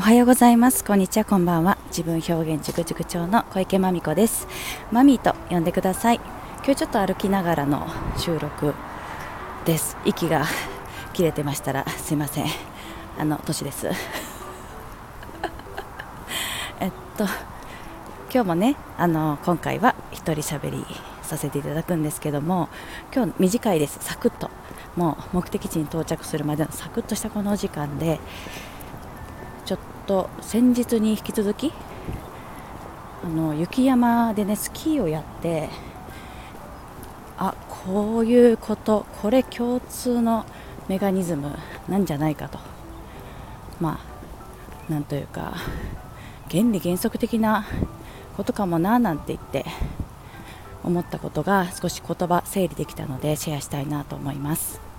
おはようございます。こんにちは。こんばんは。自分表現塾塾長の小池まみこです。マミーと呼んでください。今日ちょっと歩きながらの収録です。息が切れてましたらすいません。あの年です。えっと今日もねあの今回は一人喋りさせていただくんですけども今日短いです。サクッと。もう目的地に到着するまでのサクッとしたこのお時間でちょっと先日に引き続きあの雪山でねスキーをやってあこういうことこれ共通のメカニズムなんじゃないかと。まあなんというか原理原則的なことかもななんて言って思ったことが少し言葉整理できたのでシェアしたいなと思います。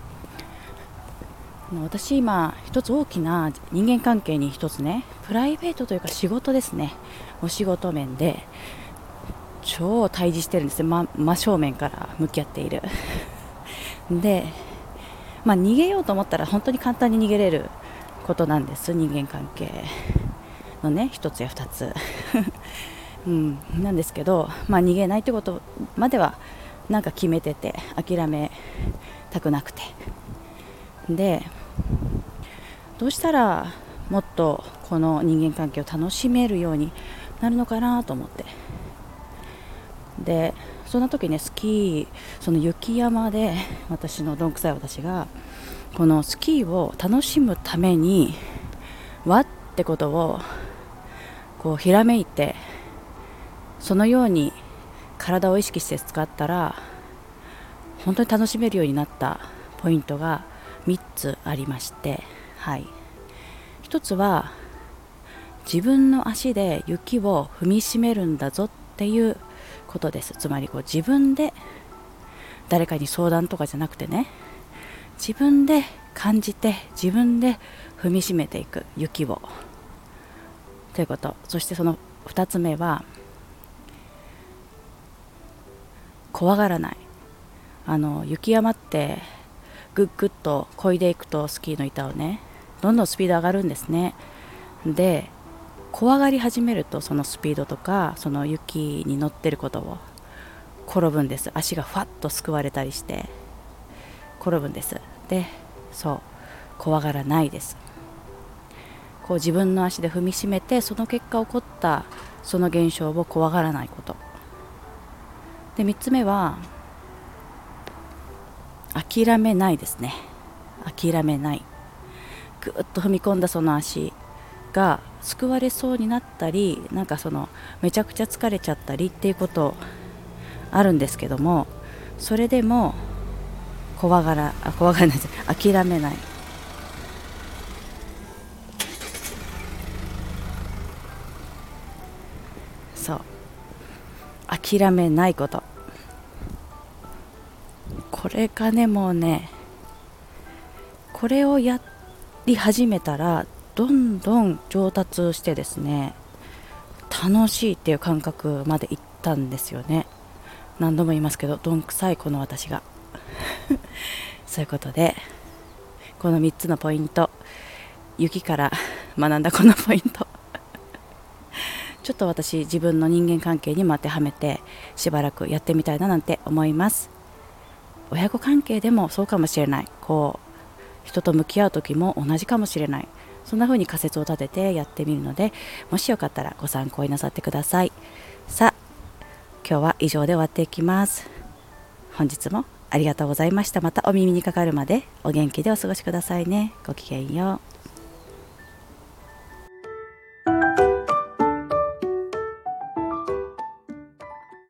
私今一つ大きな人間関係に一つねプライベートというか仕事ですね。お仕事面で超対峙してるんですね、ま、真正面から向き合っている。で、まあ、逃げようと思ったら本当に簡単に逃げれることなんです。人間関係のね一つや二つ、うん、なんですけど、まあ、逃げないってことまではなんか決めてて諦めたくなくて。でどうしたらもっとこの人間関係を楽しめるようになるのかなと思って。でそんな時ねスキーその雪山で私のどんくさい私がこのスキーを楽しむために和ってことをこうひらめいてそのように体を意識して使ったら本当に楽しめるようになったポイントが3つありまして、はい、1つは自分の足で雪を踏みしめるんだぞっていうことです。つまりこう自分で誰かに相談とかじゃなくてね自分で感じて自分で踏みしめていく雪を。ということ。そしてその2つ目は怖がらない。あの雪山ってぐっぐっと漕いでいくとスキーの板をねどんどんスピード上がるんですね。で怖がり始めるとそのスピードとかその雪に乗ってることを転ぶんです。足がふわっとすくわれたりして転ぶんです。でそう怖がらないです。こう自分の足で踏みしめてその結果起こったその現象を怖がらないこと。で3つ目は諦めないですね。諦めない。ぐっと踏み込んだその足が救われそうになったりなんかそのめちゃくちゃ疲れちゃったりっていうことあるんですけどもそれでも怖がらあ怖がらない。諦めない。そう。諦めないこと。これがねもうねこれをやっり始めたらどんどん上達してですね楽しいっていう感覚までいったんですよね。何度も言いますけどどんくさいこの私が。そういうことでこの3つのポイント雪から 学んだこのポイント。ちょっと私自分の人間関係にも当てはめてしばらくやってみたいななんて思います。親子関係でもそうかもしれない。こう人と向き合う時も同じかもしれない。そんな風に仮説を立ててやってみるのでもしよかったらご参考になさってください。さあ今日は以上で終わっていきます。本日もありがとうございました。またお耳にかかるまでお元気でお過ごしくださいね。ごきげんよう。